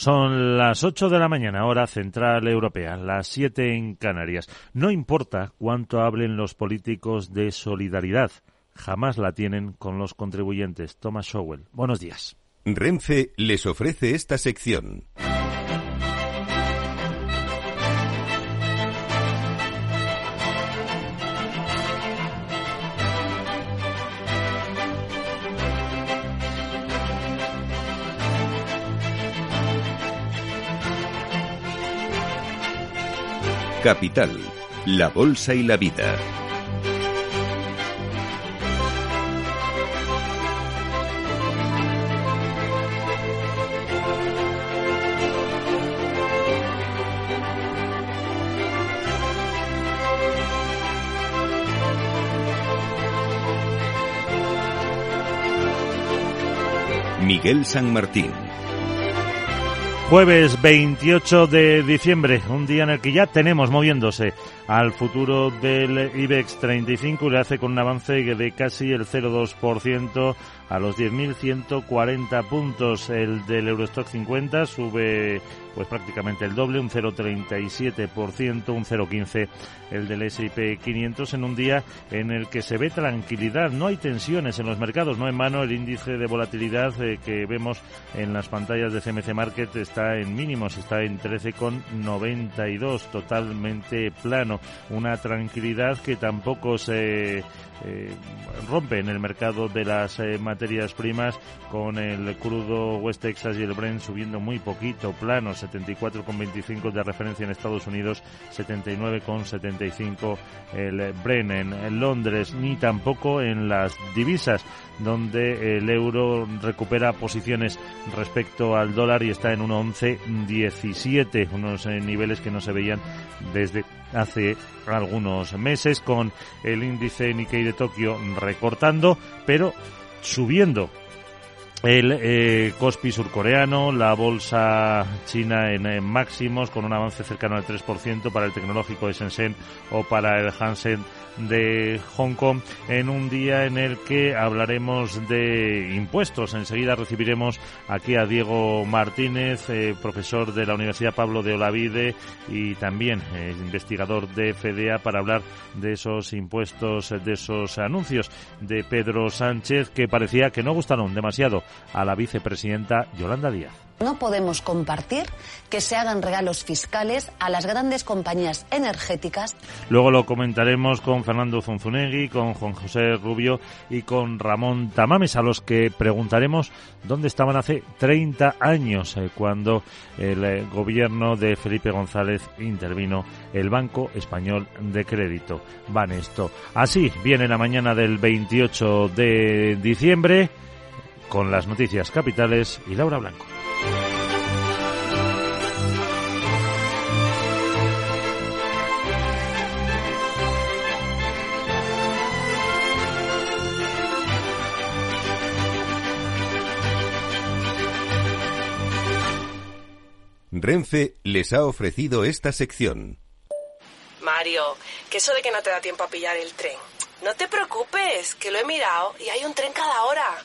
Son las 8 de la mañana, hora central europea, las 7 en Canarias. No importa cuánto hablen los políticos de solidaridad, jamás la tienen con los contribuyentes. Thomas Showell, buenos días. Renfe les ofrece esta sección. Capital, la Bolsa y la Vida. Miguel San Martín. Jueves 28 de diciembre, un día en el que ya tenemos moviéndose al futuro del IBEX 35 y le hace con un avance de casi el 0,2% a los 10.140 puntos. El del Eurostock 50 sube pues prácticamente el doble, un 0,37%, un 0,15% el del S&P 500 en un día en el que se ve tranquilidad, no hay tensiones en los mercados, no en mano el índice de volatilidad eh, que vemos en las pantallas de CMC Market está en mínimos, está en 13,92, totalmente plano, una tranquilidad que tampoco se eh, rompe en el mercado de las eh, materias primas con el crudo West Texas y el Brent subiendo muy poquito, plano, 74,25 de referencia en Estados Unidos, 79,75 el Brent en Londres, ni tampoco en las divisas donde el euro recupera posiciones respecto al dólar y está en 1,1117, unos eh, niveles que no se veían desde hace algunos meses, con el índice Nikkei de Tokio recortando, pero subiendo el eh, Kospi surcoreano, la bolsa china en, máximos con un avance cercano al 3% para el tecnológico de Shenzhen o para el Hansen de Hong Kong en un día en el que hablaremos de impuestos. Enseguida recibiremos aquí a Diego Martínez, eh, profesor de la Universidad Pablo de Olavide y también eh, investigador de FEDEA para hablar de esos impuestos, de esos anuncios de Pedro Sánchez que parecía que no gustaron demasiado a la vicepresidenta Yolanda Díaz. No podemos compartir que se hagan regalos fiscales a las grandes compañías energéticas. Luego lo comentaremos con Fernando Zunzunegui, con Juan José Rubio y con Ramón Tamames, a los que preguntaremos dónde estaban hace 30 años eh, cuando el eh, gobierno de Felipe González intervino el Banco Español de Crédito. Van esto. Así viene la mañana del 28 de diciembre con las noticias capitales y Laura Blanco. Renfe les ha ofrecido esta sección. Mario, que eso de que no te da tiempo a pillar el tren. No te preocupes, que lo he mirado y hay un tren cada hora.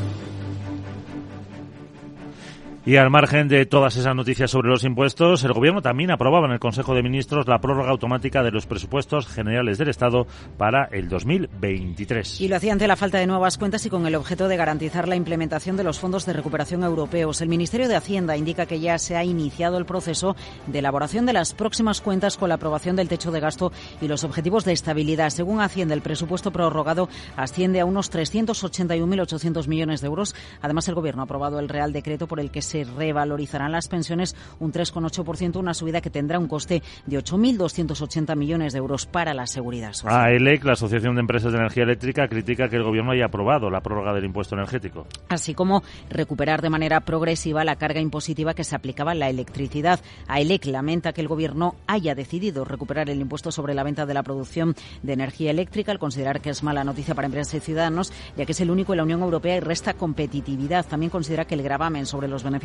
Y al margen de todas esas noticias sobre los impuestos, el Gobierno también aprobaba en el Consejo de Ministros la prórroga automática de los presupuestos generales del Estado para el 2023. Y lo hacía ante la falta de nuevas cuentas y con el objeto de garantizar la implementación de los fondos de recuperación europeos. El Ministerio de Hacienda indica que ya se ha iniciado el proceso de elaboración de las próximas cuentas con la aprobación del techo de gasto y los objetivos de estabilidad. Según Hacienda, el presupuesto prorrogado asciende a unos 381.800 millones de euros. Además, el Gobierno ha aprobado el Real Decreto por el que se se revalorizarán las pensiones un 3,8%, una subida que tendrá un coste de 8.280 millones de euros para la seguridad social. AELEC, la Asociación de Empresas de Energía Eléctrica, critica que el Gobierno haya aprobado la prórroga del impuesto energético. Así como recuperar de manera progresiva la carga impositiva que se aplicaba a la electricidad. AELEC lamenta que el Gobierno haya decidido recuperar el impuesto sobre la venta de la producción de energía eléctrica al considerar que es mala noticia para empresas y ciudadanos, ya que es el único en la Unión Europea y resta competitividad. También considera que el gravamen sobre los beneficios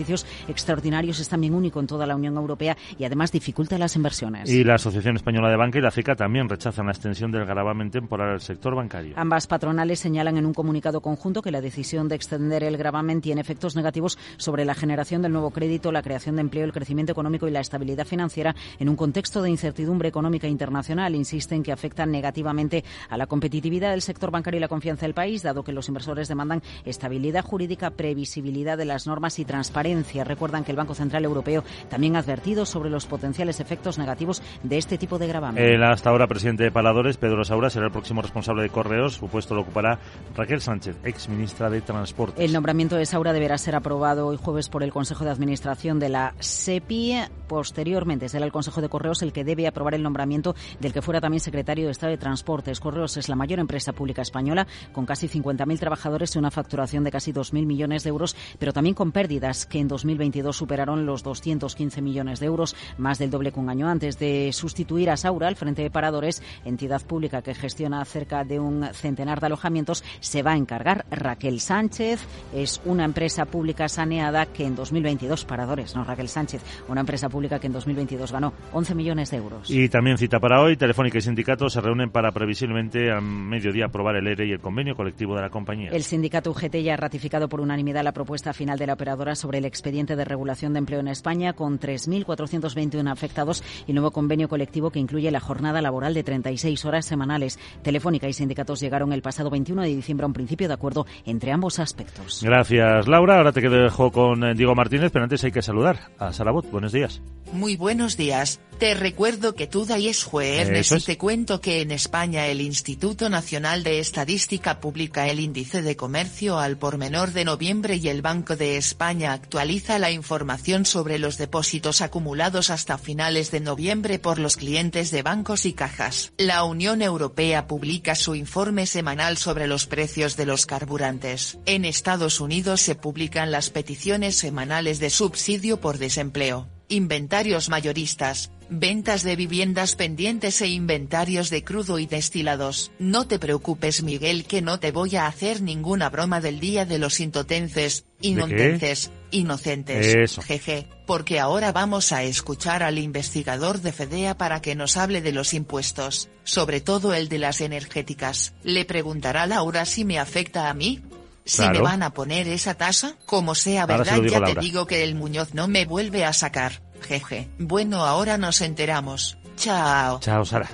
extraordinarios es también único en toda la Unión Europea y además dificulta las inversiones. Y la Asociación Española de Banca y la CECA también rechazan la extensión del gravamen temporal al sector bancario. Ambas patronales señalan en un comunicado conjunto que la decisión de extender el gravamen tiene efectos negativos sobre la generación del nuevo crédito, la creación de empleo, el crecimiento económico y la estabilidad financiera en un contexto de incertidumbre económica internacional. Insisten que afectan negativamente a la competitividad del sector bancario y la confianza del país, dado que los inversores demandan estabilidad jurídica, previsibilidad de las normas y transparencia. Recuerdan que el Banco Central Europeo también ha advertido sobre los potenciales efectos negativos de este tipo de gravamen. El hasta ahora presidente de Paladores, Pedro Saura, será el próximo responsable de Correos. Su puesto lo ocupará Raquel Sánchez, ex ministra de Transporte. El nombramiento de Saura deberá ser aprobado hoy jueves por el Consejo de Administración de la SEPI. Posteriormente será el Consejo de Correos el que debe aprobar el nombramiento del que fuera también secretario de Estado de Transportes. Correos es la mayor empresa pública española, con casi 50.000 trabajadores y una facturación de casi 2.000 millones de euros, pero también con pérdidas que en 2022 superaron los 215 millones de euros, más del doble que un año antes de sustituir a Saura al frente de Paradores, entidad pública que gestiona cerca de un centenar de alojamientos, se va a encargar Raquel Sánchez. Es una empresa pública saneada que en 2022, Paradores, no Raquel Sánchez, una empresa pública que en 2022 ganó 11 millones de euros. Y también cita para hoy, Telefónica y sindicatos se reúnen para previsiblemente a mediodía aprobar el ERE y el convenio colectivo de la compañía. El sindicato UGT ya ha ratificado por unanimidad la propuesta final de la operadora sobre el expediente de regulación de empleo en España con 3.421 afectados y nuevo convenio colectivo que incluye la jornada laboral de 36 horas semanales. Telefónica y sindicatos llegaron el pasado 21 de diciembre a un principio de acuerdo entre ambos aspectos. Gracias, Laura. Ahora te dejo con eh, Diego Martínez, pero antes hay que saludar a Sarabot. Buenos días. Muy buenos días. Te recuerdo que tú da es jueves y te cuento que en España el Instituto Nacional de Estadística publica el índice de comercio al por menor de noviembre y el Banco de España actualiza la información sobre los depósitos acumulados hasta finales de noviembre por los clientes de bancos y cajas. La Unión Europea publica su informe semanal sobre los precios de los carburantes. En Estados Unidos se publican las peticiones semanales de subsidio por desempleo inventarios mayoristas, ventas de viviendas pendientes e inventarios de crudo y destilados. No te preocupes Miguel que no te voy a hacer ninguna broma del día de los intotences, inocentes, inocentes, Eso. jeje, porque ahora vamos a escuchar al investigador de Fedea para que nos hable de los impuestos, sobre todo el de las energéticas. Le preguntará Laura si me afecta a mí. Si Claro. me van a poner esa tasa, como sea verdad ya Laura. te digo que el Muñoz no me vuelve a sacar, jeje. Bueno ahora nos enteramos. Chao. Chao, Sara.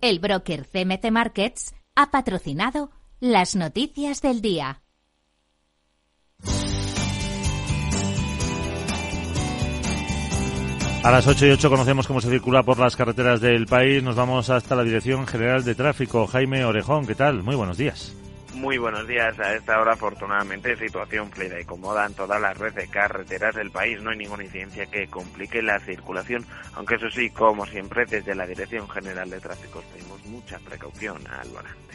El broker CMC Markets ha patrocinado las noticias del día. A las 8 y 8 conocemos cómo se circula por las carreteras del país. Nos vamos hasta la Dirección General de Tráfico. Jaime Orejón, ¿qué tal? Muy buenos días. Muy buenos días. A esta hora, afortunadamente, situación fluida y cómoda en toda la red de carreteras del país. No hay ninguna incidencia que complique la circulación, aunque eso sí, como siempre, desde la Dirección General de Tráfico tenemos mucha precaución al volante.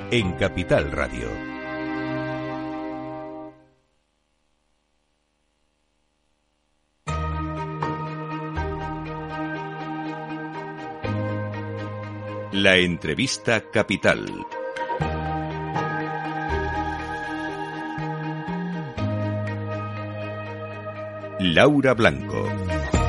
en Capital Radio. La entrevista capital. Laura Blanco.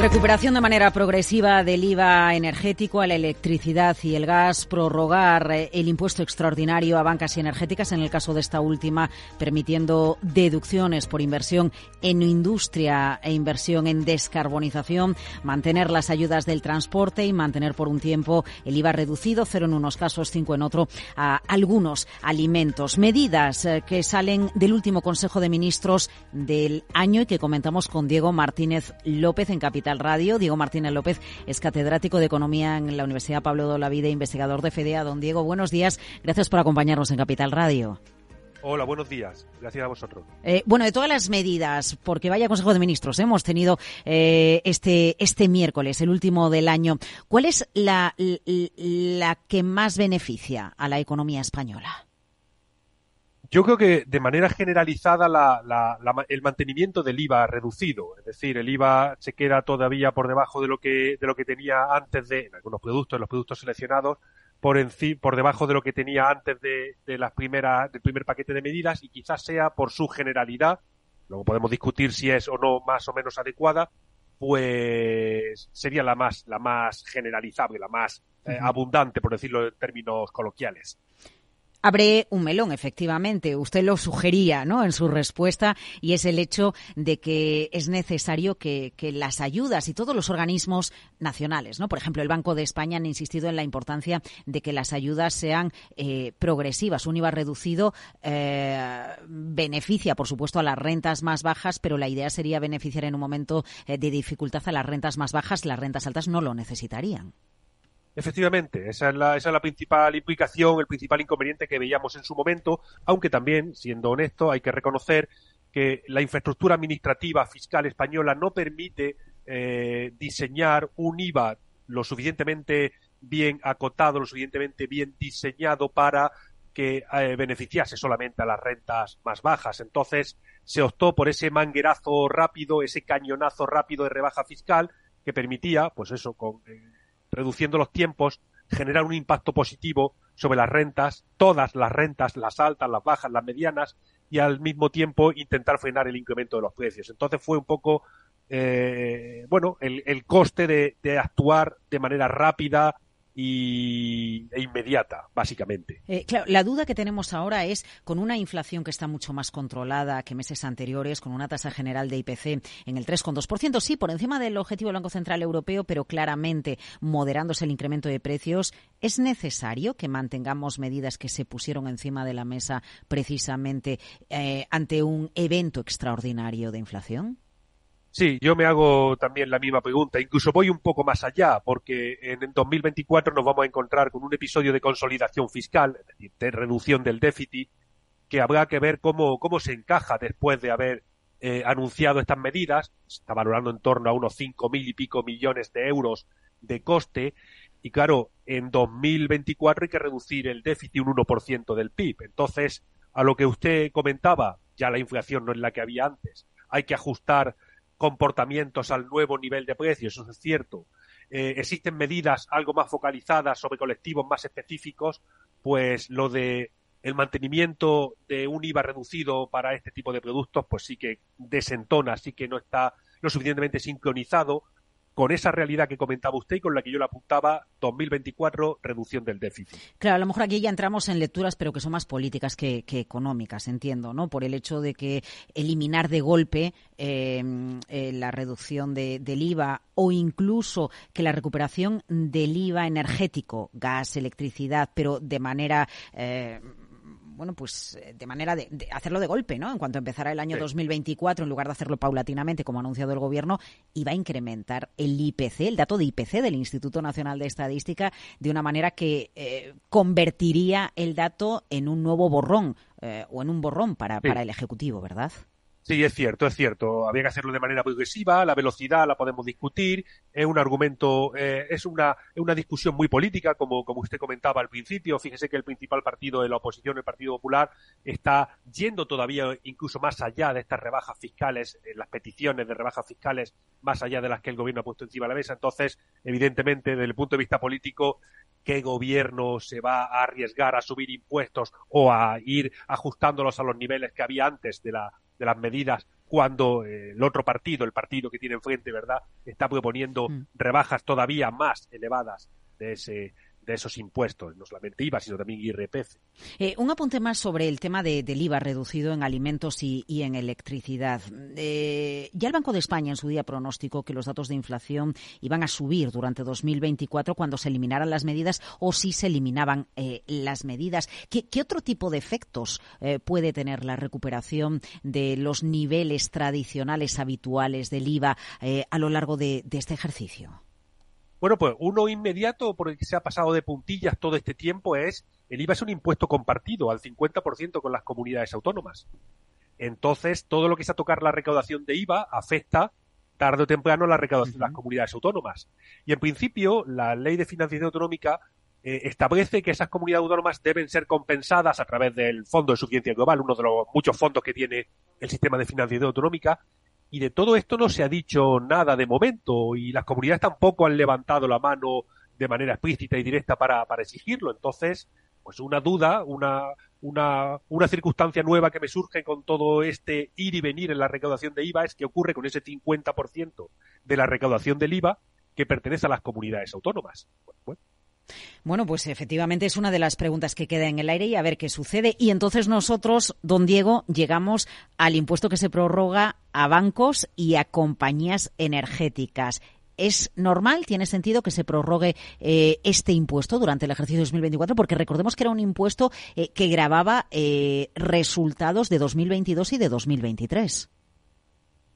Recuperación de manera progresiva del IVA energético a la electricidad y el gas, prorrogar eh, el impuesto extraordinario a bancas y energéticas, en el caso de esta última, permitiendo deducciones por inversión en industria e inversión en descarbonización, mantener las ayudas del transporte y mantener por un tiempo el IVA reducido, cero en unos casos, cinco en otro, a algunos alimentos. Medidas eh, que salen del último Consejo de Ministros del año y que comentamos con Diego Martínez López en Capital Radio. Diego Martínez López es catedrático de Economía en la Universidad Pablo de Olavide, investigador de FEDEA. Don Diego, buenos días. Gracias por acompañarnos en Capital Radio. Hola, buenos días. Gracias a vosotros. Eh, bueno, de todas las medidas, porque vaya Consejo de Ministros hemos tenido eh, este, este miércoles, el último del año, ¿cuál es la, la que más beneficia a la economía española? Yo creo que de manera generalizada el mantenimiento del IVA reducido, es decir, el IVA se queda todavía por debajo de lo que de lo que tenía antes de en algunos productos, en los productos seleccionados, por por debajo de lo que tenía antes de, de las primeras del primer paquete de medidas y quizás sea por su generalidad, luego podemos discutir si es o no más o menos adecuada, pues sería la más la más generalizable, la más eh, abundante, por decirlo en términos coloquiales. Abre un melón, efectivamente. Usted lo sugería, ¿no? En su respuesta y es el hecho de que es necesario que, las ayudas y todos los organismos nacionales, ¿no? Por ejemplo, el Banco de España han insistido en la importancia de que las ayudas sean eh, progresivas. Un IVA reducido eh, beneficia, por supuesto, a las rentas más bajas, pero la idea sería beneficiar en un momento eh, de dificultad a las rentas más bajas. Las rentas altas no lo necesitarían. Efectivamente, esa es, la, esa es la principal implicación, el principal inconveniente que veíamos en su momento, aunque también, siendo honesto, hay que reconocer que la infraestructura administrativa fiscal española no permite eh, diseñar un IVA lo suficientemente bien acotado, lo suficientemente bien diseñado para que eh, beneficiase solamente a las rentas más bajas. Entonces se optó por ese manguerazo rápido, ese cañonazo rápido de rebaja fiscal que permitía, pues eso, con eh, reduciendo los tiempos, generar un impacto positivo sobre las rentas, todas las rentas, las altas, las bajas, las medianas, y al mismo tiempo intentar frenar el incremento de los precios. Entonces fue un poco, eh, bueno, el, el coste de, de, actuar de manera rápida, y, e inmediata, básicamente. Eh, claro, la duda que tenemos ahora es, con una inflación que está mucho más controlada que meses anteriores, con una tasa general de IPC en el 3,2%, sí, por encima del objetivo del Banco Central Europeo, pero claramente moderándose el incremento de precios, ¿es necesario que mantengamos medidas que se pusieron encima de la mesa precisamente eh, ante un evento extraordinario de inflación? Sí, yo me hago también la misma pregunta. Incluso voy un poco más allá, porque en 2024 nos vamos a encontrar con un episodio de consolidación fiscal, es decir, de reducción del déficit, que habrá que ver cómo, cómo se encaja después de haber eh, anunciado estas medidas. Está valorando en torno a unos cinco mil y pico millones de euros de coste. Y claro, en 2024 hay que reducir el déficit un 1% del PIB. Entonces, a lo que usted comentaba, ya la inflación no es la que había antes. Hay que ajustar comportamientos al nuevo nivel de precios, eso es cierto. Eh, existen medidas algo más focalizadas sobre colectivos más específicos, pues lo de el mantenimiento de un IVA reducido para este tipo de productos, pues sí que desentona, sí que no está lo suficientemente sincronizado con esa realidad que comentaba usted y con la que yo le apuntaba, 2024, reducción del déficit. Claro, a lo mejor aquí ya entramos en lecturas, pero que son más políticas que, económicas, entiendo, ¿no? Por el hecho de que eliminar de golpe eh, eh, la reducción del IVA o incluso que la recuperación del IVA energético, gas, electricidad, pero de manera... Eh, bueno, pues de manera de, hacerlo de golpe, ¿no? En cuanto empezara el año 2024, en lugar de hacerlo paulatinamente, como ha anunciado el gobierno, iba a incrementar el IPC, el dato de IPC del Instituto Nacional de Estadística, de una manera que convertiría el dato en un nuevo borrón o en un borrón para, para el Ejecutivo, ¿verdad? Sí, es cierto, es cierto. Había que hacerlo de manera progresiva, la velocidad la podemos discutir, es un argumento, eh, es una, una discusión muy política, como, como usted comentaba al principio. Fíjese que el principal partido de la oposición, el Partido Popular, está yendo todavía incluso más allá de estas rebajas fiscales, las peticiones de rebajas fiscales, más allá de las que el gobierno ha puesto encima de la mesa. Entonces, evidentemente, desde el punto de vista político, ¿qué gobierno se va a arriesgar a subir impuestos o a ir ajustándolos a los niveles que había antes de la de las medidas cuando eh, el otro partido, el partido que tiene enfrente, ¿verdad?, está proponiendo mm. rebajas todavía más elevadas de ese, de esos impuestos, no solamente IVA, sino también IRPF. Eh, un apunte más sobre el tema de, del IVA reducido en alimentos y, en electricidad. Eh, ya el Banco de España en su día pronosticó que los datos de inflación iban a subir durante 2024 cuando se eliminaran las medidas o si se eliminaban eh, las medidas. ¿Qué, otro tipo de efectos puede tener la recuperación de los niveles tradicionales habituales del IVA a lo largo de este ejercicio? Bueno, pues uno inmediato por el que se ha pasado de puntillas todo este tiempo es el IVA es un impuesto compartido al 50% con las comunidades autónomas. Entonces, todo lo que es a tocar la recaudación de IVA afecta tarde o temprano la recaudación de las comunidades autónomas. Y en principio, la ley de financiación autonómica eh, establece que esas comunidades autónomas deben ser compensadas a través del Fondo de Suficiencia Global, uno de los muchos fondos que tiene el sistema de financiación autonómica, y de todo esto no se ha dicho nada de momento y las comunidades tampoco han levantado la mano de manera explícita y directa para, para exigirlo. Entonces, pues una duda, una, una, una circunstancia nueva que me surge con todo este ir y venir en la recaudación de IVA es que ocurre con ese 50% de la recaudación del IVA que pertenece a las comunidades autónomas. Pues efectivamente es una de las preguntas que queda en el aire y a ver qué sucede. Y entonces nosotros, don Diego, llegamos al impuesto que se prorroga a bancos y a compañías energéticas. ¿Es normal, tiene sentido que se prorrogue eh, este impuesto durante el ejercicio 2024? Porque recordemos que era un impuesto eh, que grababa eh, resultados de 2022 y de 2023.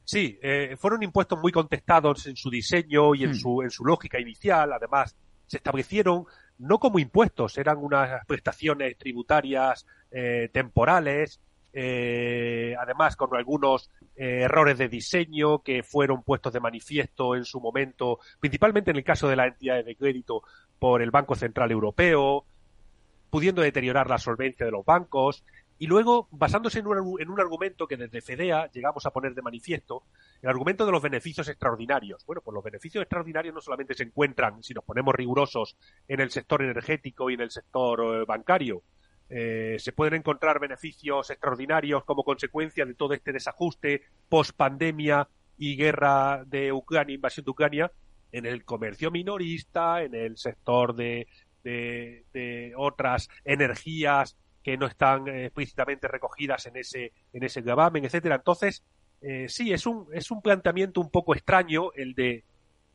Sí, fueron impuestos muy contestados en su diseño y en, hmm. su, en su lógica inicial. Además, se establecieron no como impuestos, eran unas prestaciones tributarias eh, temporales, eh, además con algunos eh, errores de diseño que fueron puestos de manifiesto en su momento, principalmente en el caso de las entidades de crédito por el Banco Central Europeo, pudiendo deteriorar la solvencia de los bancos y luego, basándose en un, en un, argumento que desde FEDEA llegamos a poner de manifiesto, el argumento de los beneficios extraordinarios. Bueno, pues los beneficios extraordinarios no solamente se encuentran, si nos ponemos rigurosos, en el sector energético y en el sector eh, bancario. Eh, se pueden encontrar beneficios extraordinarios como consecuencia de todo este desajuste post pandemia y guerra de Ucrania, invasión de Ucrania, en el comercio minorista, en el sector de, de, de otras energías que no están eh, explícitamente recogidas en ese, en ese gravamen, etcétera. Entonces, eh, sí, es un, es un planteamiento un poco extraño el de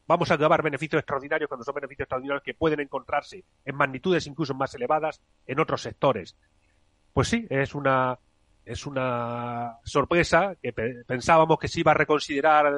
vamos a grabar beneficios extraordinarios cuando son beneficios extraordinarios que pueden encontrarse en magnitudes incluso más elevadas en otros sectores. Pues sí, es una, es una sorpresa que pensábamos que se iba a reconsiderar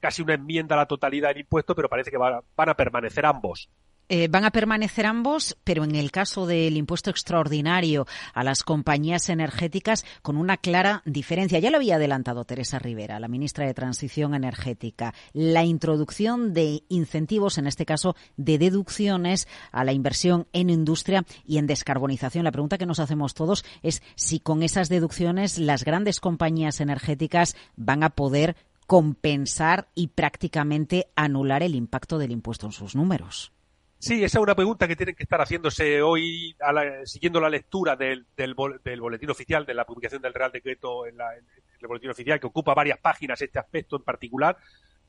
casi una enmienda a la totalidad del impuesto, pero parece que van a permanecer ambos. Eh, van a permanecer ambos, pero en el caso del impuesto extraordinario a las compañías energéticas, con una clara diferencia. Ya lo había adelantado Teresa Rivera, la ministra de Transición Energética. La introducción de incentivos, en este caso de deducciones a la inversión en industria y en descarbonización. La pregunta que nos hacemos todos es si con esas deducciones las grandes compañías energéticas van a poder compensar y prácticamente anular el impacto del impuesto en sus números. Sí, esa es una pregunta que tienen que estar haciéndose hoy, siguiendo la lectura del, del, boletín oficial, de la publicación del Real Decreto en, el boletín oficial, que ocupa varias páginas este aspecto en particular,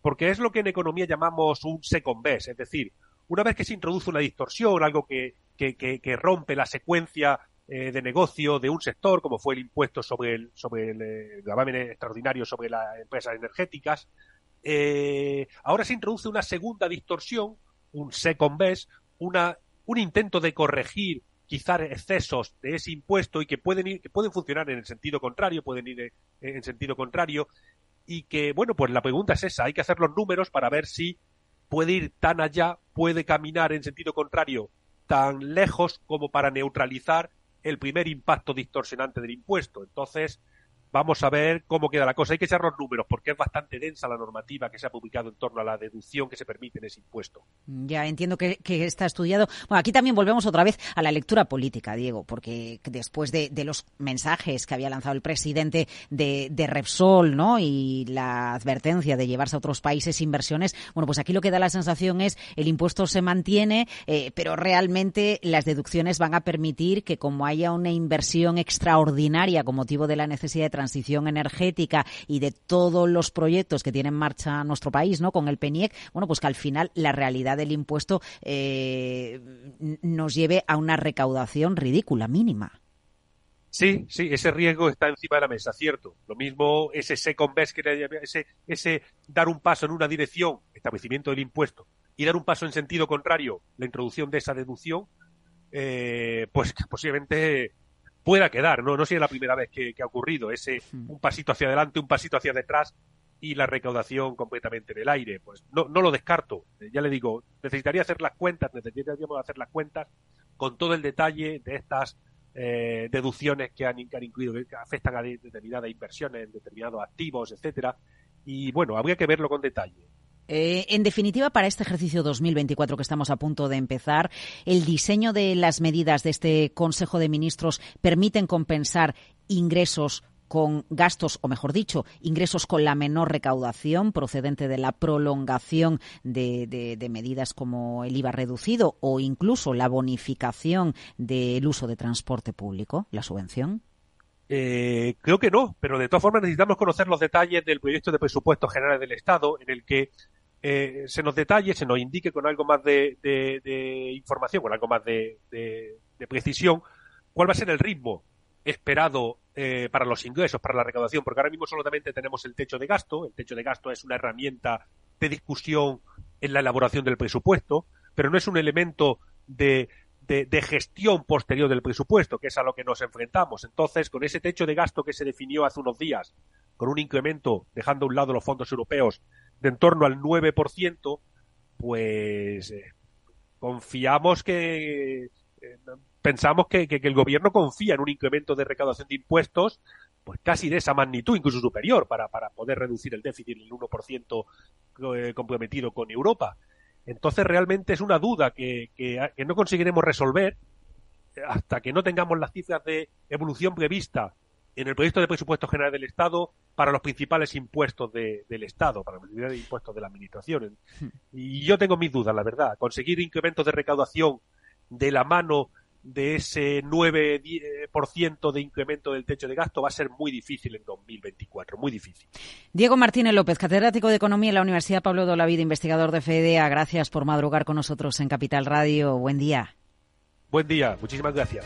porque es lo que en economía llamamos un second best, es decir, una vez que se introduce una distorsión, algo que, que, que, rompe la secuencia eh, de negocio de un sector, como fue el impuesto sobre el, sobre el, eh, gravamen extraordinario sobre las empresas energéticas, eh, ahora se introduce una segunda distorsión un second best, una, un intento de corregir quizás excesos de ese impuesto y que pueden ir, que pueden funcionar en el sentido contrario, pueden ir en sentido contrario y que, bueno, pues la pregunta es esa, hay que hacer los números para ver si puede ir tan allá, puede caminar en sentido contrario tan lejos como para neutralizar el primer impacto distorsionante del impuesto. Entonces, vamos a ver cómo queda la cosa. Hay que echar los números porque es bastante densa la normativa que se ha publicado en torno a la deducción que se permite en ese impuesto. Ya entiendo que, está estudiado. Bueno, aquí también volvemos otra vez a la lectura política, Diego, porque después de, los mensajes que había lanzado el presidente de, Repsol ¿no? y la advertencia de llevarse a otros países inversiones, bueno, pues aquí lo que da la sensación es el impuesto se mantiene, eh, pero realmente las deducciones van a permitir que como haya una inversión extraordinaria con motivo de la necesidad de transición energética y de todos los proyectos que tiene en marcha nuestro país, ¿no? Con el PENIEC, bueno, pues que al final la realidad del impuesto eh, nos lleve a una recaudación ridícula, mínima. Sí, sí, ese riesgo está encima de la mesa, cierto. Lo mismo ese second best, que ese, ese dar un paso en una dirección, establecimiento del impuesto, y dar un paso en sentido contrario, la introducción de esa deducción, eh, pues posiblemente pueda quedar, no, no sea la primera vez que, ha ocurrido, ese un pasito hacia adelante, un pasito hacia detrás y la recaudación completamente en el aire. Pues no, no lo descarto, eh, ya le digo, necesitaría hacer las cuentas, necesitaríamos hacer las cuentas con todo el detalle de estas eh, deducciones que han, incluido, que afectan a determinadas inversiones en determinados activos, etcétera. Y bueno, habría que verlo con detalle. Eh, en definitiva, para este ejercicio 2024 que estamos a punto de empezar, el diseño de las medidas de este Consejo de Ministros permiten compensar ingresos con gastos, o mejor dicho, ingresos con la menor recaudación procedente de la prolongación de, medidas como el IVA reducido o incluso la bonificación del uso de transporte público, la subvención? Eh, creo que no, pero de todas formas necesitamos conocer los detalles del proyecto de presupuesto general del Estado en el que eh, se nos detalle, se nos indique con algo más de, información, con algo más de, precisión, cuál va a ser el ritmo esperado eh, para los ingresos, para la recaudación, porque ahora mismo solamente tenemos el techo de gasto. El techo de gasto es una herramienta de discusión en la elaboración del presupuesto, pero no es un elemento de, de, gestión posterior del presupuesto, que es a lo que nos enfrentamos. Entonces, con ese techo de gasto que se definió hace unos días, con un incremento, dejando a un lado los fondos europeos, de en torno al 9%, pues eh, confiamos que, eh, pensamos que, el gobierno confía en un incremento de recaudación de impuestos pues casi de esa magnitud, incluso superior, para, para poder reducir el déficit en el 1% eh, comprometido con Europa. Entonces realmente es una duda que, que, no conseguiremos resolver hasta que no tengamos las cifras de evolución prevista en el proyecto de presupuesto general del Estado para los principales impuestos del Estado, para los principales impuestos de la Administración. Hmm. Y yo tengo mis dudas, la verdad. Conseguir incrementos de recaudación de la mano de ese 9% de incremento del techo de gasto va a ser muy difícil en 2024, muy difícil. Diego Martínez López, catedrático de Economía en la Universidad Pablo Vida, investigador de FEDEA, gracias por madrugar con nosotros en Capital Radio. Buen día. Buen día, muchísimas gracias.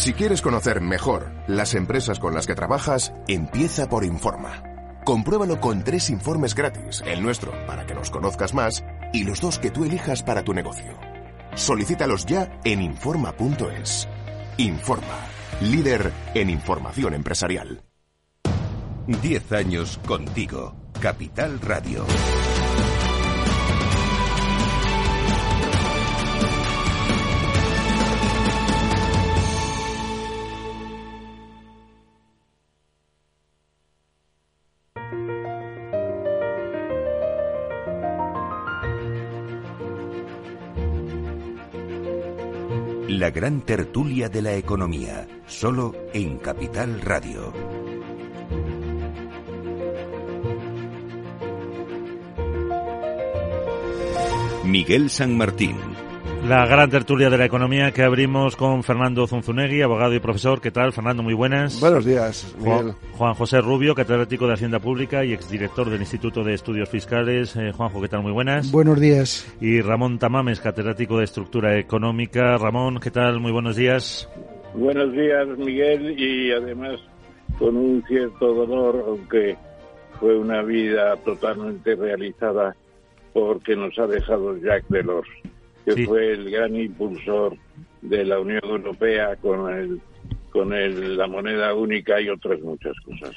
Si quieres conocer mejor las empresas con las que trabajas, empieza por Informa. Compruébalo con tres informes gratis, el nuestro para que nos conozcas más y los dos que tú elijas para tu negocio. Solicítalos ya en Informa.es. Informa, líder en información empresarial. Diez años contigo. Capital Radio. Gran tertulia de la economía, solo en Capital Radio. Miguel San Martín. La gran tertulia de la economía que abrimos con Fernando Zunzunegui, abogado y profesor. ¿Qué tal, Fernando? Muy buenas. Buenos días, Miguel. Juan, José Rubio, catedrático de Hacienda Pública y exdirector del Instituto de Estudios Fiscales. Eh, Juanjo, ¿qué tal? Muy buenas. Buenos días. Y Ramón Tamames, catedrático de Estructura Económica. Ramón, ¿qué tal? Muy buenos días. Buenos días, Miguel, y además con un cierto dolor, aunque fue una vida totalmente realizada porque nos ha dejado Jacques Delors que fue el gran impulsor de la Unión Europea con el con el, la moneda única y otras muchas cosas.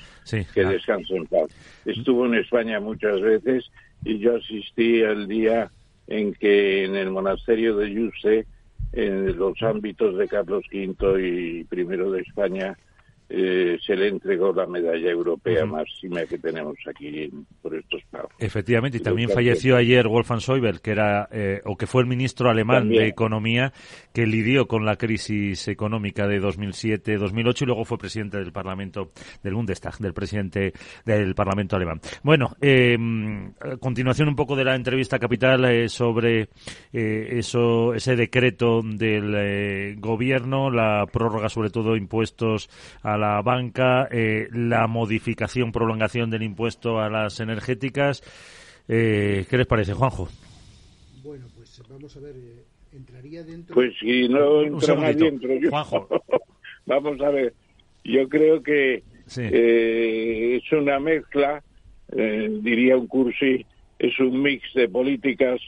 que descansen en paz. Estuvo en España muchas veces y yo asistí al día en que en el monasterio de Yuste, en los ámbitos de Carlos V y primero de España, eh, se le entregó la medalla europea máxima que tenemos aquí por estos pagos. Efectivamente, y también falleció ayer Wolfgang Schäuble, que era eh, o que fue el ministro alemán de Economía que lidió con la crisis económica de 2007-2008 y luego fue presidente del Parlamento del Bundestag, del presidente del Parlamento alemán. Bueno, eh, continuación un poco de la entrevista capital eh, sobre eso, ese decreto del gobierno, la prórroga sobre todo impuestos a la banca, eh, la modificación, prolongación del impuesto a las energéticas. Eh, ¿Qué les parece, Juanjo? Bueno, pues vamos a ver, eh, entraría dentro. Pues si no entra nadie, dentro yo. Juanjo. vamos a ver, yo creo que es una mezcla, diría un cursi, es un mix de políticas,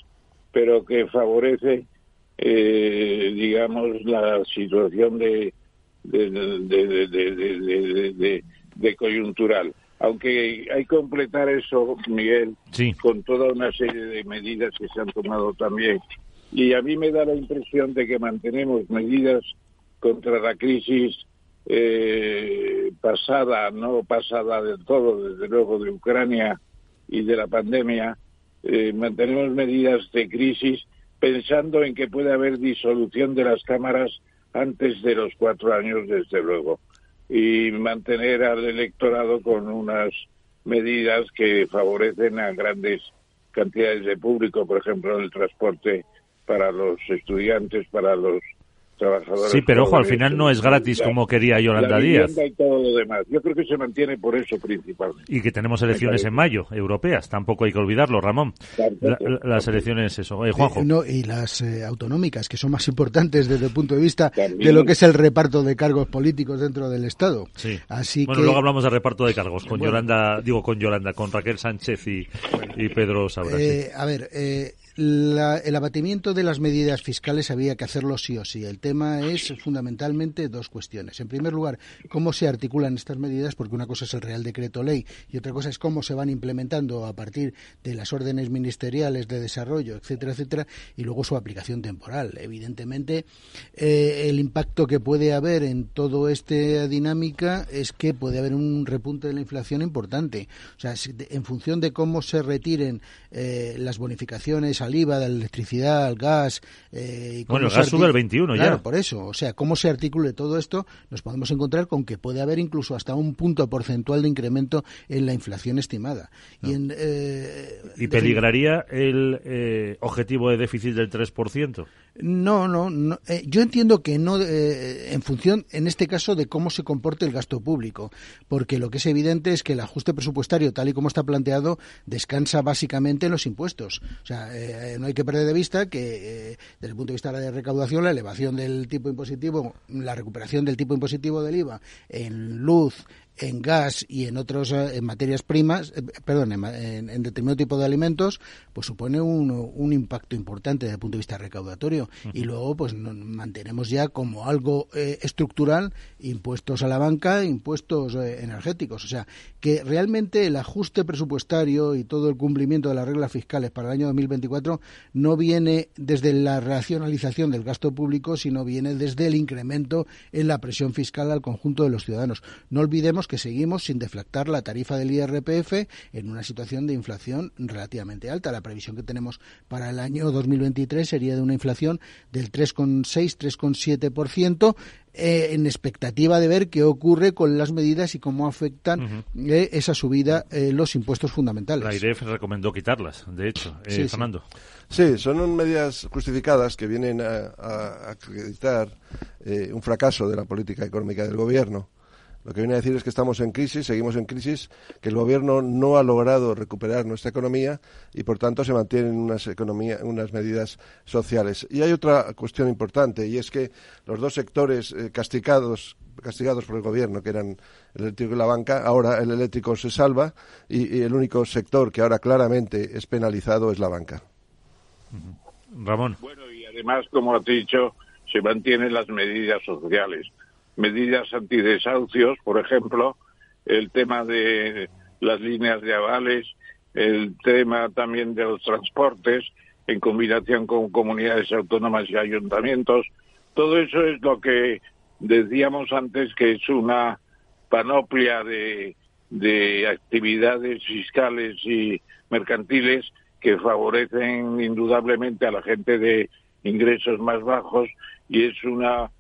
pero que favorece, digamos, la situación de de, de, coyuntural. Aunque hay que completar eso, Miguel, con toda una serie de medidas que se han tomado también. Y a mí me da la impresión de que mantenemos medidas contra la crisis eh, pasada, no pasada del todo, desde luego, de Ucrania y de la pandemia. Eh, mantenemos medidas de crisis pensando en que puede haber disolución de las cámaras antes de los cuatro años, desde luego, y mantener al electorado con unas medidas que favorecen a grandes cantidades de público, por ejemplo, el transporte para los estudiantes, para los Sí, pero ojo, al final no es gratis como quería Yolanda Díaz. Y todo lo demás. Yo creo que se mantiene por eso principalmente. Y que tenemos elecciones en mayo, europeas, tampoco hay que olvidarlo, Ramón. las elecciones, eso. Eh, Juanjo. no, y las eh, autonómicas, que son más importantes desde el punto de vista de lo que es el reparto de cargos políticos dentro del Estado. Sí. Así bueno, luego hablamos de reparto de cargos con Yolanda, digo con Yolanda, con Raquel Sánchez y, y Pedro Sabras. Eh, a ver, eh, el abatimiento de las medidas fiscales había que hacerlo sí o sí. El tema es fundamentalmente dos cuestiones. En primer lugar, cómo se articulan estas medidas, porque una cosa es el Real Decreto Ley y otra cosa es cómo se van implementando a partir de las órdenes ministeriales de desarrollo, etcétera, etcétera, y luego su aplicación temporal. Evidentemente, eh, el impacto que puede haber en toda esta dinámica es que puede haber un repunte de la inflación importante. O sea, en función de cómo se retiren eh, las bonificaciones al IVA, de la electricidad, al gas. Eh, bueno, el gas sube el 21 claro, por eso. O sea, cómo se articule todo esto, nos podemos encontrar con que puede haber incluso hasta un punto porcentual de incremento en la inflación estimada. Y, en, eh, ¿Y peligraría el eh, objetivo de déficit del 3%? No, no, no eh, yo entiendo que no eh, en función, en este caso, de cómo se comporte el gasto público, porque lo que es evidente es que el ajuste presupuestario, tal y como está planteado, descansa básicamente en los impuestos. O sea, eh, no hay que perder de vista que, desde el punto de vista de la recaudación, la elevación del tipo impositivo, la recuperación del tipo impositivo del IVA en luz, en gas y en otras en materias primas, perdón, en, en, determinado tipo de alimentos, pues supone un, un impacto importante desde el punto de vista recaudatorio y luego pues mantenemos ya como algo eh, estructural impuestos a la banca, impuestos eh, energéticos. O sea, que realmente el ajuste presupuestario y todo el cumplimiento de las reglas fiscales para el año 2024 no viene desde la racionalización del gasto público, sino viene desde el incremento en la presión fiscal al conjunto de los ciudadanos. No olvidemos que seguimos sin deflactar la tarifa del IRPF en una situación de inflación relativamente alta. La previsión que tenemos para el año 2023 sería de una inflación del 3,6-3,7%. Eh, en expectativa de ver qué ocurre con las medidas y cómo afectan eh, esa subida eh, los impuestos fundamentales. La IREF recomendó quitarlas, de hecho. Eh, Fernando. Sí. son medidas justificadas que vienen a, acreditar un fracaso de la política económica del gobierno. Lo que viene a decir es que estamos en crisis, seguimos en crisis, que el gobierno no ha logrado recuperar nuestra economía y, por tanto, se mantienen unas, economía, unas medidas sociales. Y hay otra cuestión importante, y es que los dos sectores eh, castigados, castigados por el gobierno, que eran el eléctrico y la banca, ahora el eléctrico se salva y, el único sector que ahora claramente es penalizado es la banca. Ramón. Bueno, y además, como has dicho, se mantienen las medidas sociales medidas antidesahucios, por ejemplo, el tema de las líneas de avales, el tema también de los transportes en combinación con comunidades autónomas y ayuntamientos. Todo eso es lo que decíamos antes que es una panoplia de, de actividades fiscales y mercantiles que favorecen indudablemente a la gente de ingresos más bajos y es una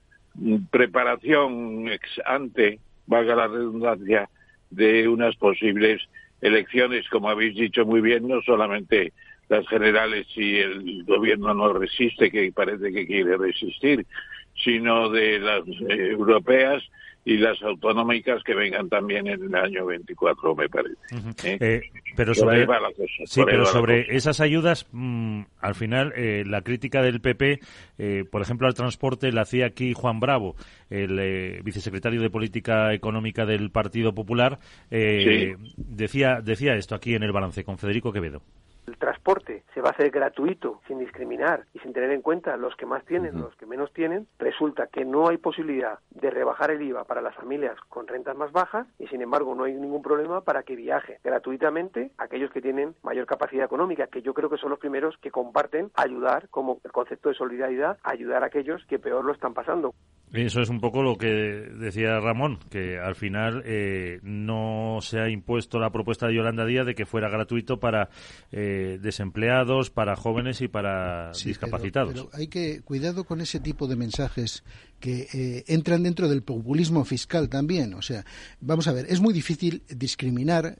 preparación ex ante, valga la redundancia, de unas posibles elecciones, como habéis dicho muy bien, no solamente las generales si el gobierno no resiste, que parece que quiere resistir, sino de las eh, europeas y las autonómicas que vengan también en el año 24, me parece. ¿Eh? Eh, pero sobre, sí, pero sobre esas ayudas, mm, al final, eh, la crítica del PP, por ejemplo, al transporte, la hacía aquí Juan Bravo, el vicesecretario de Política Económica del Partido Popular, decía, decía esto aquí en el balance con Federico Quevedo el transporte se va a hacer gratuito, sin discriminar y sin tener en cuenta los que más tienen, los que menos tienen, resulta que no hay posibilidad de rebajar el IVA para las familias con rentas más bajas y sin embargo no hay ningún problema para que viaje gratuitamente aquellos que tienen mayor capacidad económica, que yo creo que son los primeros que comparten ayudar como el concepto de solidaridad, ayudar a aquellos que peor lo están pasando. Eso es un poco lo que decía Ramón, que al final eh, no se ha impuesto la propuesta de Yolanda Díaz de que fuera gratuito para eh, desempleados, para jóvenes y para discapacitados. Pero, hay que cuidado con ese tipo de mensajes que eh, entran dentro del populismo fiscal también. O sea, vamos a ver, es muy difícil discriminar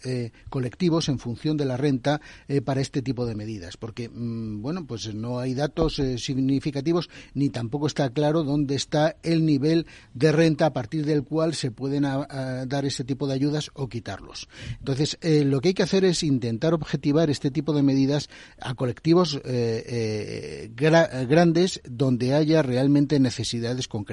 colectivos en función de la renta para este tipo de medidas, porque, mm, bueno, pues no hay datos significativos ni tampoco está claro dónde está el nivel de renta a partir del cual se pueden dar este tipo de ayudas o quitarlos. Entonces, eh, lo que hay que hacer es intentar objetivar este tipo de medidas a colectivos eh, eh, grandes donde haya realmente necesidades concretas.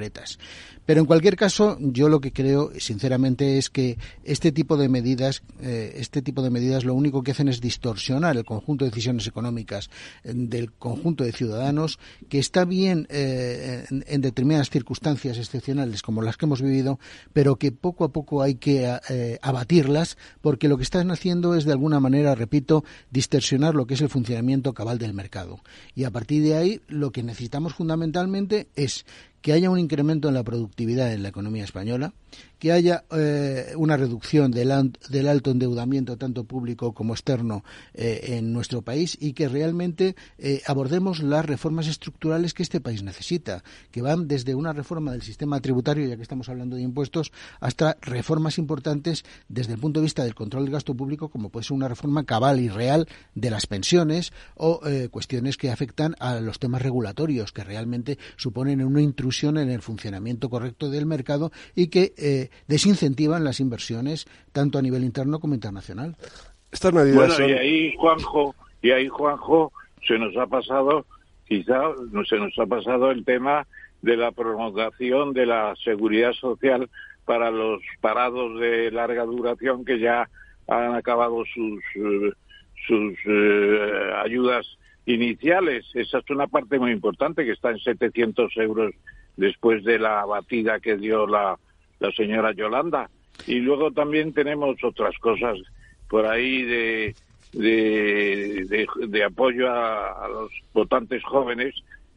Pero en cualquier caso, yo lo que creo, sinceramente, es que este tipo de medidas, este tipo de medidas, lo único que hacen es distorsionar el conjunto de decisiones económicas del conjunto de ciudadanos, que está bien en determinadas circunstancias excepcionales como las que hemos vivido, pero que poco a poco hay que eh, abatirlas porque lo que están haciendo es de alguna manera, repito, distorsionar lo que es el funcionamiento cabal del mercado. Y a partir de ahí lo que necesitamos fundamentalmente es que haya un incremento en la productividad en la economía española, que haya eh, una reducción del, alto endeudamiento tanto público como externo eh, en nuestro país y que realmente eh, abordemos las reformas estructurales que este país necesita, que van desde una reforma del sistema tributario, ya que estamos hablando de impuestos, hasta reformas importantes desde el punto de vista del control del gasto público, como puede ser una reforma cabal y real de las pensiones o cuestiones que afectan a los temas regulatorios, que realmente suponen una intrusión en el funcionamiento correcto del mercado y que desincentivan las inversiones tanto a nivel interno como internacional. Estas medidas bueno, y ahí Juanjo, y ahí Juanjo se nos ha pasado, quizá se nos ha pasado el tema de la prolongación de la seguridad social para los parados de larga duración que ya han acabado sus eh, sus eh, ayudas iniciales. Esa es una parte muy importante que está en 700 euros después de la batida que dio la, la señora Yolanda. Y luego también tenemos otras cosas por ahí de, de, apoyo a, los votantes jóvenes.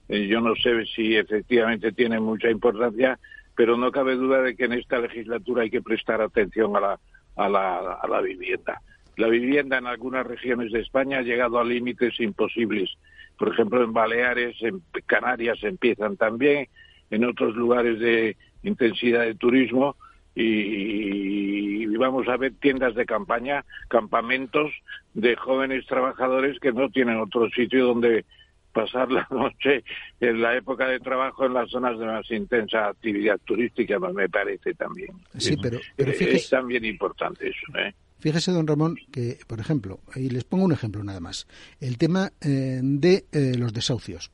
Eh, yo no sé si efectivamente tiene mucha importancia, pero no cabe duda de que en esta legislatura hay que prestar atención a la, a la, a la vivienda. La vivienda en algunas regiones de España ha llegado a límites imposibles. Por ejemplo, en Baleares, en Canarias empiezan también, en otros lugares de intensidad de turismo y, vamos a ver tiendas de campaña, campamentos de jóvenes trabajadores que no tienen otro sitio donde pasar la noche en la época de trabajo en las zonas de más intensa actividad turística, me parece también. Sí, pero, es también importante eso. ¿eh? Fíjese, don Ramón, que, por ejemplo, y les pongo un ejemplo nada más, el tema eh, de eh, los desahucios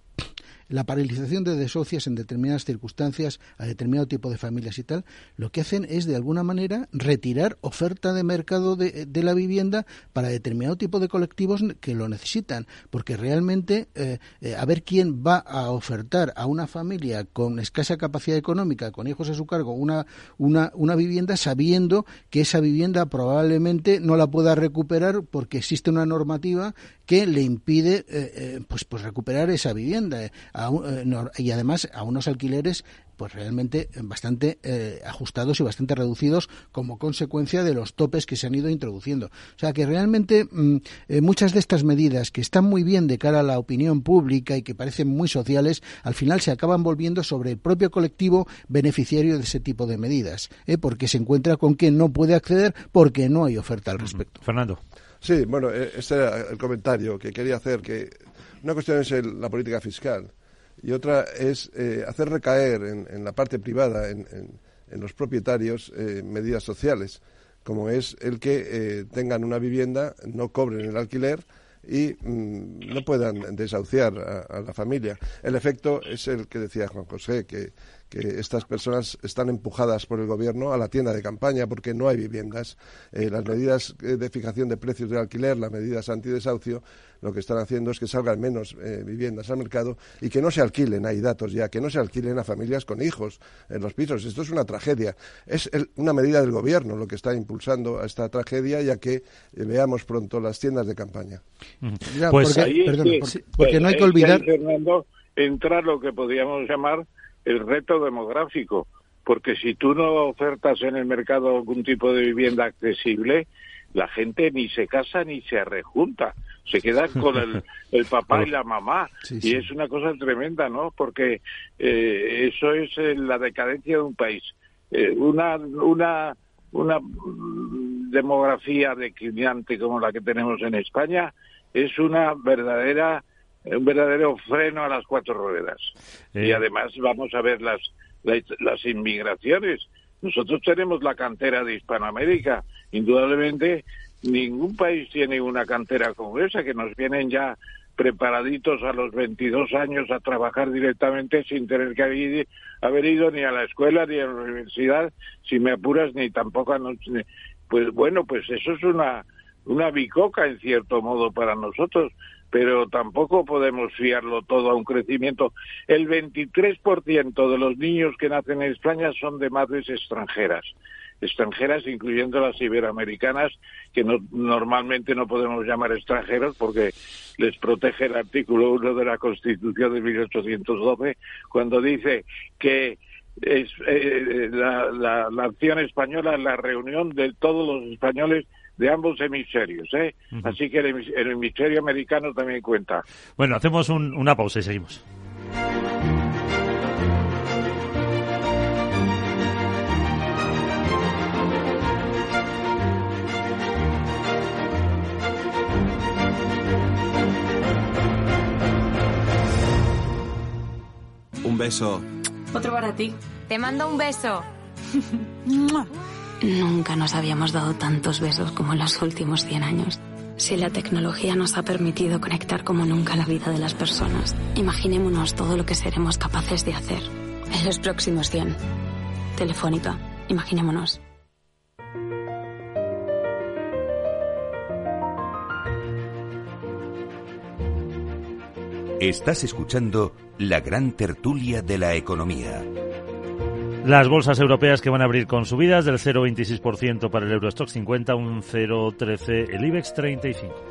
la paralización de desahucios en determinadas circunstancias a determinado tipo de familias y tal, lo que hacen es de alguna manera retirar oferta de mercado de, la vivienda para determinado tipo de colectivos que lo necesitan, porque realmente eh, eh, a ver quién va a ofertar a una familia con escasa capacidad económica, con hijos a su cargo, una, una, una vivienda sabiendo que esa vivienda probablemente no la pueda recuperar porque existe una normativa que le impide eh, pues, pues recuperar esa vivienda. Eh, y además a unos alquileres pues realmente bastante eh, ajustados y bastante reducidos como consecuencia de los topes que se han ido introduciendo. O sea que realmente mm, eh, muchas de estas medidas que están muy bien de cara a la opinión pública y que parecen muy sociales, al final se acaban volviendo sobre el propio colectivo beneficiario de ese tipo de medidas, porque se encuentra con que no puede acceder porque no hay oferta al respecto. Fernando. Sí, bueno, este era el comentario que quería hacer, que una cuestión es la política fiscal y otra es eh, hacer recaer en, la parte privada, en, los propietarios, eh, medidas sociales, como es el que eh, tengan una vivienda, no cobren el alquiler y mm, no puedan desahuciar a, la familia. El efecto es el que decía Juan José, que que estas personas están empujadas por el gobierno a la tienda de campaña porque no hay viviendas. Eh, las medidas eh, de fijación de precios de alquiler, las medidas antidesahucio, lo que están haciendo es que salgan menos eh, viviendas al mercado y que no se alquilen, hay datos ya, que no se alquilen a familias con hijos en los pisos. Esto es una tragedia. Es una medida del gobierno lo que está impulsando a esta tragedia, ya que veamos pronto las tiendas de campaña. pues porque, no hay que olvidar. entrar lo que podríamos llamar el reto demográfico, porque si tú no ofertas en el mercado algún tipo de vivienda accesible, la gente ni se casa ni se rejunta, se queda con el, el papá y la mamá, y es una cosa tremenda, ¿no? Porque eh, eso es eh, la decadencia de un país. Eh, una, una, una demografía declinante como la que tenemos en España es una verdadera un verdadero freno a las cuatro ruedas. Y eh. además vamos a ver las, las, inmigraciones. Nosotros tenemos la cantera de Hispanoamérica. Indudablemente, ningún país tiene una cantera como esa, que nos vienen ya preparaditos a los 22 años a trabajar directamente sin tener que haber ido ni a la escuela ni a la universidad, si me apuras, ni tampoco a... Pues bueno, pues eso es una, una bicoca en cierto modo para nosotros pero tampoco podemos fiarlo todo a un crecimiento. El 23% de los niños que nacen en España son de madres extranjeras extranjeras, incluyendo las iberoamericanas, que no, normalmente no podemos llamar extranjeros porque les protege el artículo 1 de la Constitución de 1812, cuando dice que eh, la, la, la acción española es la reunión de todos los españoles de ambos hemisferios, ¿eh? Así que el, hemisferio americano también cuenta. Bueno, hacemos una pausa y seguimos. Un beso. Otro para ti. Te mando un beso. Nunca nos habíamos dado tantos besos como en los últimos 100 años. Si la tecnología nos ha permitido conectar como nunca la vida de las personas, imaginémonos todo lo que seremos capaces de hacer en los próximos 100. Telefónica, imaginémonos. Estás escuchando la gran tertulia de la economía. Las bolsas europeas que van a abrir con subidas del 0,26% para el Eurostock 50, un 0,13 el IBEX 35.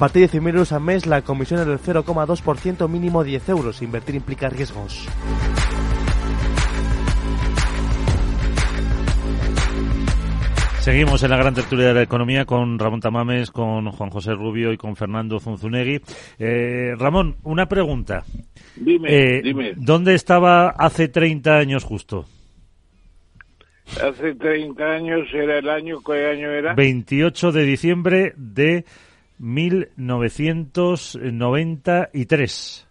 A partir de 100.000 euros al mes, la comisión es del 0,2% mínimo 10 euros. Invertir implica riesgos. Seguimos en la gran tertulia de la economía con Ramón Tamames, con Juan José Rubio y con Fernando Zunzunegui. Eh, Ramón, una pregunta. Dime, Eh, dime. ¿Dónde estaba hace 30 años justo? Hace 30 años era el año, ¿qué año era? 28 de diciembre de 1993.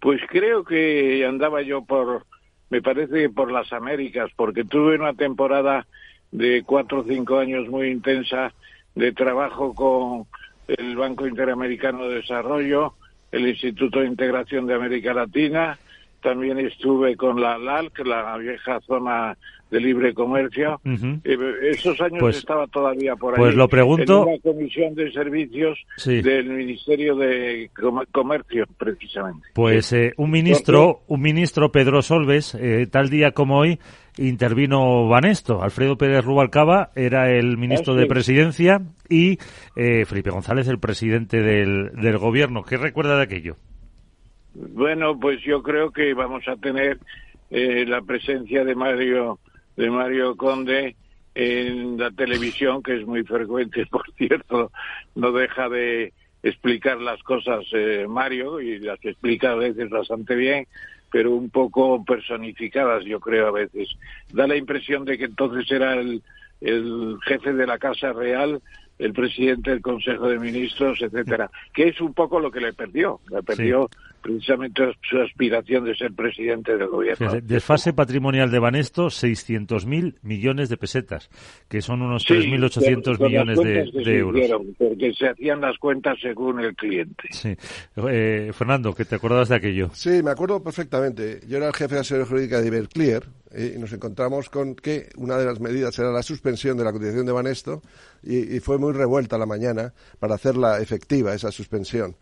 Pues creo que andaba yo por, me parece que por las Américas, porque tuve una temporada de cuatro o cinco años muy intensa de trabajo con el Banco Interamericano de Desarrollo, el Instituto de Integración de América Latina, también estuve con la LALC, la vieja zona de libre comercio. Eh, esos años Pues- estaba todavía por ahí. pues lo pregunto- En una comisión de servicios Sí. del Ministerio de Com- Comercio, precisamente. Pues eh, un ministro, un ministro Pedro Solves, eh, tal día como hoy intervino Banesto. Alfredo Pérez Rubalcaba era el ministro Ah, de. Presidencia y eh, Felipe González el presidente del, del gobierno. ¿Qué recuerda de aquello? Bueno, pues yo creo que vamos a tener eh, la presencia de Mario de Mario Conde en la televisión, que es muy frecuente, por cierto, no deja de explicar las cosas eh, Mario y las explica a veces bastante bien, pero un poco personificadas, yo creo a veces. Da la impresión de que entonces era el, el jefe de la Casa Real, el presidente del Consejo de Ministros, etcétera, que es un poco lo que le perdió, le perdió precisamente su aspiración de ser presidente del gobierno. Fíjese, Desfase patrimonial de Banesto, 600.000 millones de pesetas, que son unos Sí, 3.800 con- con millones de, cuentas que de se euros. hicieron, porque se hacían las cuentas según el cliente. Sí. Eh, Fernando, ¿qué te acordabas de aquello? Sí, me acuerdo perfectamente. Yo era el jefe de asesoría jurídica de Iberclear eh, y nos encontramos con que una de las medidas era la suspensión de la cotización de Banesto y, y fue muy revuelta la mañana para hacerla efectiva, esa suspensión.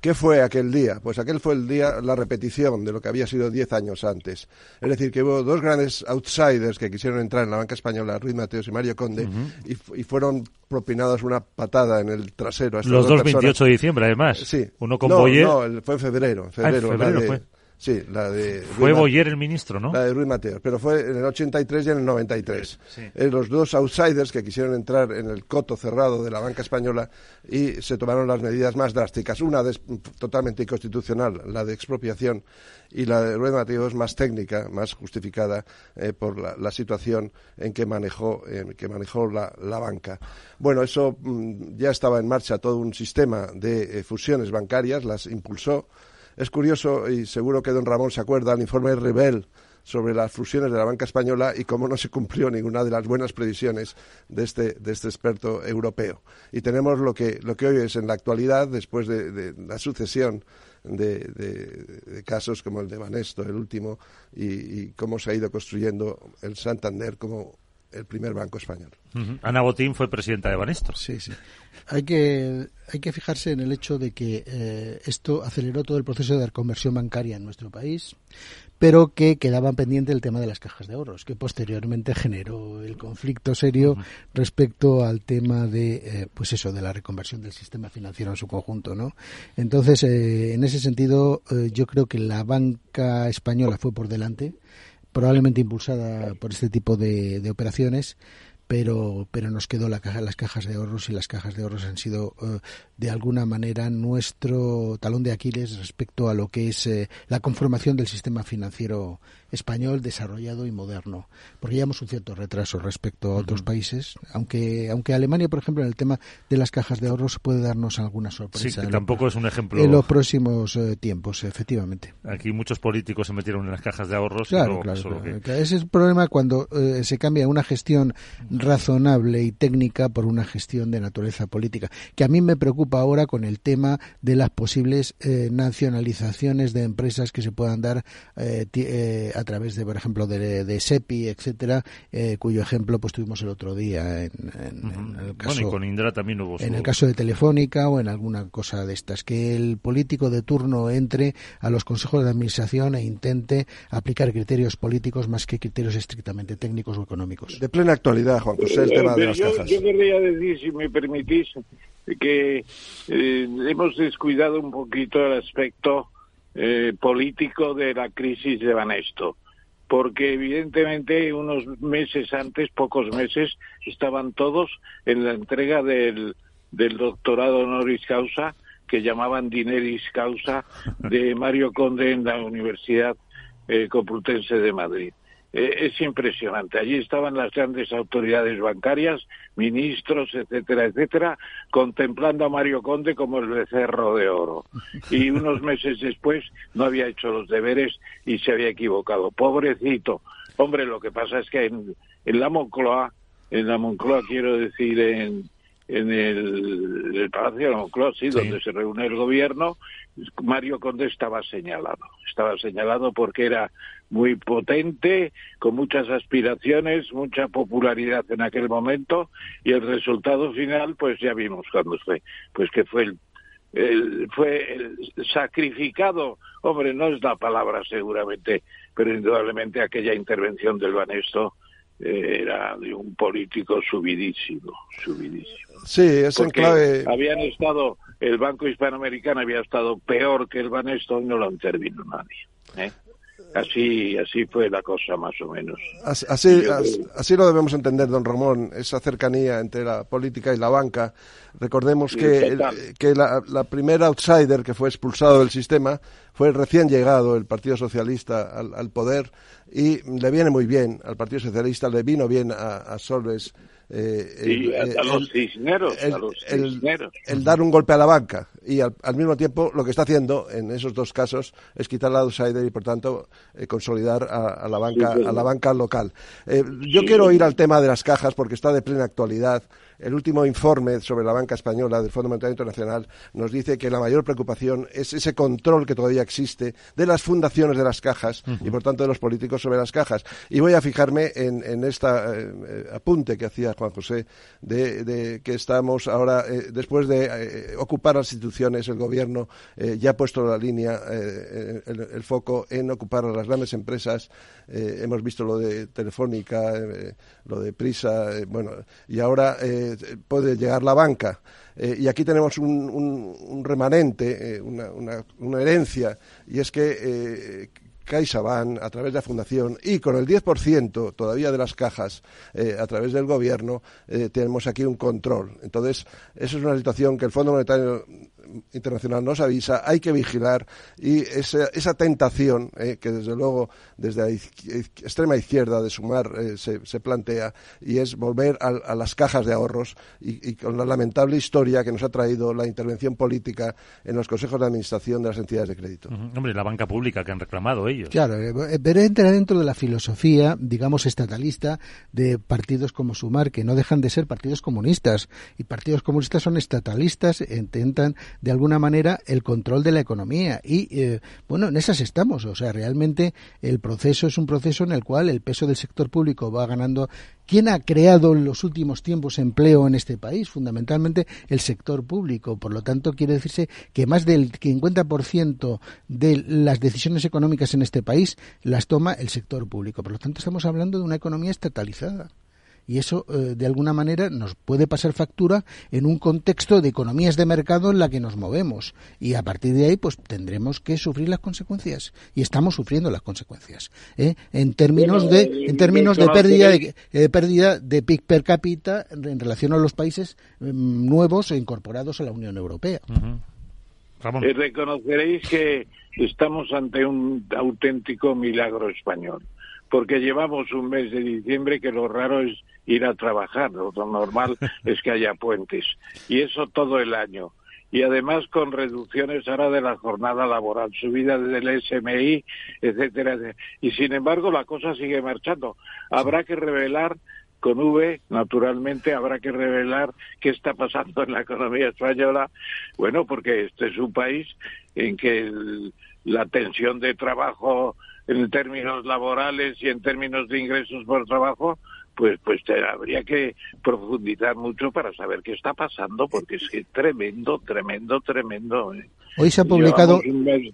¿Qué fue aquel día? Pues aquel fue el día, la repetición de lo que había sido diez años antes. Es decir, que hubo dos grandes outsiders que quisieron entrar en la banca española, Ruiz Mateos y Mario Conde, y, fu- y fueron propinados una patada en el trasero. a Los dos personas. 28 de diciembre, además. Sí. Uno con no, Boyer. No, fue en febrero. en Ah, en febrero, fue. Sí, la de... Fue Ruiz Boyer el ministro, ¿no? La de Ruiz Mateos, pero fue en el 83 y en el 93. Sí. Eh, los dos outsiders que quisieron entrar en el coto cerrado de la banca española y se tomaron las medidas más drásticas. Una des- totalmente inconstitucional, la de expropiación, y la de Ruiz Mateos más técnica, más justificada eh, por la, la situación en que manejó, que manejó la, la banca. Bueno, eso mm, ya estaba en marcha todo un sistema de eh, fusiones bancarias, las impulsó. Es curioso, y seguro que don Ramón se acuerda, el informe Rebel sobre las fusiones de la banca española y cómo no se cumplió ninguna de las buenas previsiones de este, de este experto europeo. Y tenemos lo que, lo que hoy es en la actualidad, después de, la sucesión de, casos como el de Banesto, el último, y cómo se ha ido construyendo el Santander como el primer banco español. Ana Botín fue presidenta de Banesto. Sí, sí. Hay que, hay que fijarse en el hecho de que eh, esto aceleró todo el proceso de reconversión bancaria en nuestro país, pero que quedaba pendiente el tema de las cajas de ahorros, que posteriormente generó el conflicto serio respecto al tema de, eh, pues eso, de la reconversión del sistema financiero en su conjunto, ¿no? Entonces, eh, en ese sentido, eh, yo creo que la banca española fue por delante, probablemente impulsada por este tipo de, de operaciones, pero pero nos quedó la caja, las cajas de ahorros y las cajas de ahorros han sido eh, de alguna manera nuestro talón de Aquiles respecto a lo que es eh, la conformación del sistema financiero español desarrollado y moderno porque llevamos un cierto retraso respecto a otros países aunque aunque Alemania por ejemplo en el tema de las cajas de ahorros puede darnos alguna sorpresa Sí, que en lo- tampoco es un ejemplo. en los próximos eh, tiempos efectivamente Aquí muchos políticos se metieron en las cajas de ahorros. Claro, pero claro, solo claro. que- Claro, Ese es el problema cuando eh, se cambia una gestión razonable y técnica por una gestión de naturaleza política, que a mí me preocupa ahora con el tema de las posibles eh, nacionalizaciones de empresas que se puedan dar a través de, por ejemplo, de, SEPI, etcétera, cuyo ejemplo pues tuvimos el otro día en, el caso. con Indra también hubo En el caso de Telefónica o en alguna cosa de estas, que el político de turno entre a los consejos de administración e intente aplicar criterios políticos más que criterios estrictamente técnicos o económicos. De plena actualidad, Juan José, el tema de las yo, cajas. Yo querría decir, si me permitís, que eh, hemos descuidado un poquito el aspecto eh, político de la crisis de Banesto porque evidentemente unos meses antes, pocos meses, estaban todos en la entrega del, del doctorado honoris causa, que llamaban dineris causa, de Mario Conde en la Universidad eh, Complutense de Madrid. Eh, es impresionante. Allí estaban las grandes autoridades bancarias, ministros, etcétera, etcétera, contemplando a Mario Conde como el becerro de oro. Y unos meses después no había hecho los deberes y se había equivocado. Pobrecito. Hombre, lo que pasa es que en, la Moncloa, en la Moncloa quiero decir en, en el, Palacio de la Moncloa, sí, donde se reúne el gobierno, Mario Conde estaba señalado. Estaba señalado porque era muy potente, con muchas aspiraciones, mucha popularidad en aquel momento y el resultado final, pues ya vimos cuando fue, pues que fue el, fue el sacrificado, hombre, no es la palabra seguramente, pero indudablemente aquella intervención del Banesto era de un político subidísimo, subidísimo. Sí, es en clave. Habían estado, el Banco Hispanoamericano había estado peor que el Banesto y no lo intervino nadie. ¿eh? Así, así fue la cosa más o menos. Así, así, lo debemos entender, don Ramón, esa cercanía entre la política y la banca. Recordemos que, que la, la primera outsider que fue expulsado del sistema fue recién llegado el Partido Socialista al, poder y le viene muy bien al Partido Socialista, le vino bien a, a Solves eh, a, los cisneros, el, dar un golpe a la banca y al, mismo tiempo lo que está haciendo en esos dos casos es quitar la outsider y por tanto eh, consolidar a, la banca a la banca local. Eh, yo quiero ir al tema de las cajas porque está de plena actualidad. El último informe sobre la banca española del Fondo Monetario Internacional nos dice que la mayor preocupación es ese control que todavía existe de las fundaciones de las cajas y por tanto de los políticos sobre las cajas. Y voy a fijarme en, en este apunte que hacía Juan José de, que estamos ahora, eh, después de ocupar las instituciones, el gobierno ya ha puesto la línea, el, foco en ocupar a las grandes empresas. hemos visto lo de Telefónica, lo de Prisa, bueno, y ahora puede llegar la banca. Eh, y aquí tenemos un, remanente, eh, una, herencia, y es que eh, CaixaBank, a través de la Fundación, y con el 10% todavía de las cajas a través del Gobierno, tenemos aquí un control. Entonces, eso es una situación que el Fondo Monetario internacional nos avisa, hay que vigilar y esa, esa tentación eh, que desde luego desde la extrema izquierda de Sumar eh, se, se, plantea y es volver a, las cajas de ahorros y, con la lamentable historia que nos ha traído la intervención política en los consejos de administración de las entidades de crédito. Hombre, la banca pública que han reclamado ellos. Claro, eh, pero entra dentro de la filosofía, digamos, estatalista de partidos como Sumar, que no dejan de ser partidos comunistas. Y partidos comunistas son estatalistas, intentan de alguna manera el control de la economía y eh, bueno en esas estamos o sea realmente el proceso es un proceso en el cual el peso del sector público va ganando ¿Quién ha creado en los últimos tiempos empleo en este país? Fundamentalmente el sector público. Por lo tanto, quiere decirse que más del 50% de las decisiones económicas en este país las toma el sector público. Por lo tanto, estamos hablando de una economía estatalizada y eso eh, de alguna manera nos puede pasar factura en un contexto de economías de mercado en la que nos movemos. Y a partir de ahí pues tendremos que sufrir las consecuencias. Y estamos sufriendo las consecuencias ¿eh? en términos de en términos de pérdida de eh, pérdida de PIB per cápita en relación a los países mm, nuevos e incorporados a la Unión Europea. reconoceréis que estamos ante un auténtico milagro español porque llevamos un mes de diciembre que lo raro es ir a trabajar, lo normal es que haya puentes, y eso todo el año. Y además con reducciones ahora de la jornada laboral, subida del SMI, etcétera, Y sin embargo la cosa sigue marchando. Habrá que revelar con V, naturalmente habrá que revelar qué está pasando en la economía española. Bueno, porque este es un país en que la tensión de trabajo en términos laborales y en términos de ingresos por trabajo pues pues habría que profundizar mucho para saber qué está pasando porque es que tremendo tremendo tremendo ¿eh? hoy se han publicado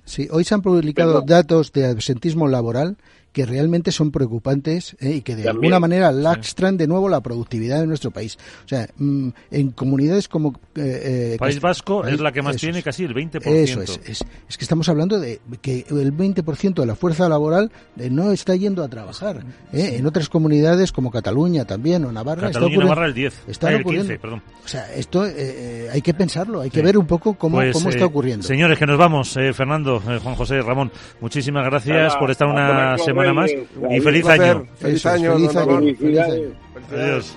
sí, hoy se han publicado datos de absentismo laboral que realmente son preocupantes ¿eh? y que de alguna manera lastran de nuevo la productividad de nuestro país. O sea, mm, en comunidades como... Eh, eh País Vasco es la que más tiene, casi el 20%. Eso es, es, es, que estamos hablando de que el 20% de la fuerza laboral eh, no está yendo a trabajar. ¿eh? En otras comunidades como Cataluña también o Navarra... Cataluña y Navarra el 10, está el 15, perdón. O sea, esto hay que pensarlo, hay que ver un poco cómo, pues, cómo está ocurriendo. Señores, que nos vamos. Fernando, Juan José, Ramón, muchísimas gracias por estar una semana nada más. Y feliz año. Feliz año. Feliz año. Adiós.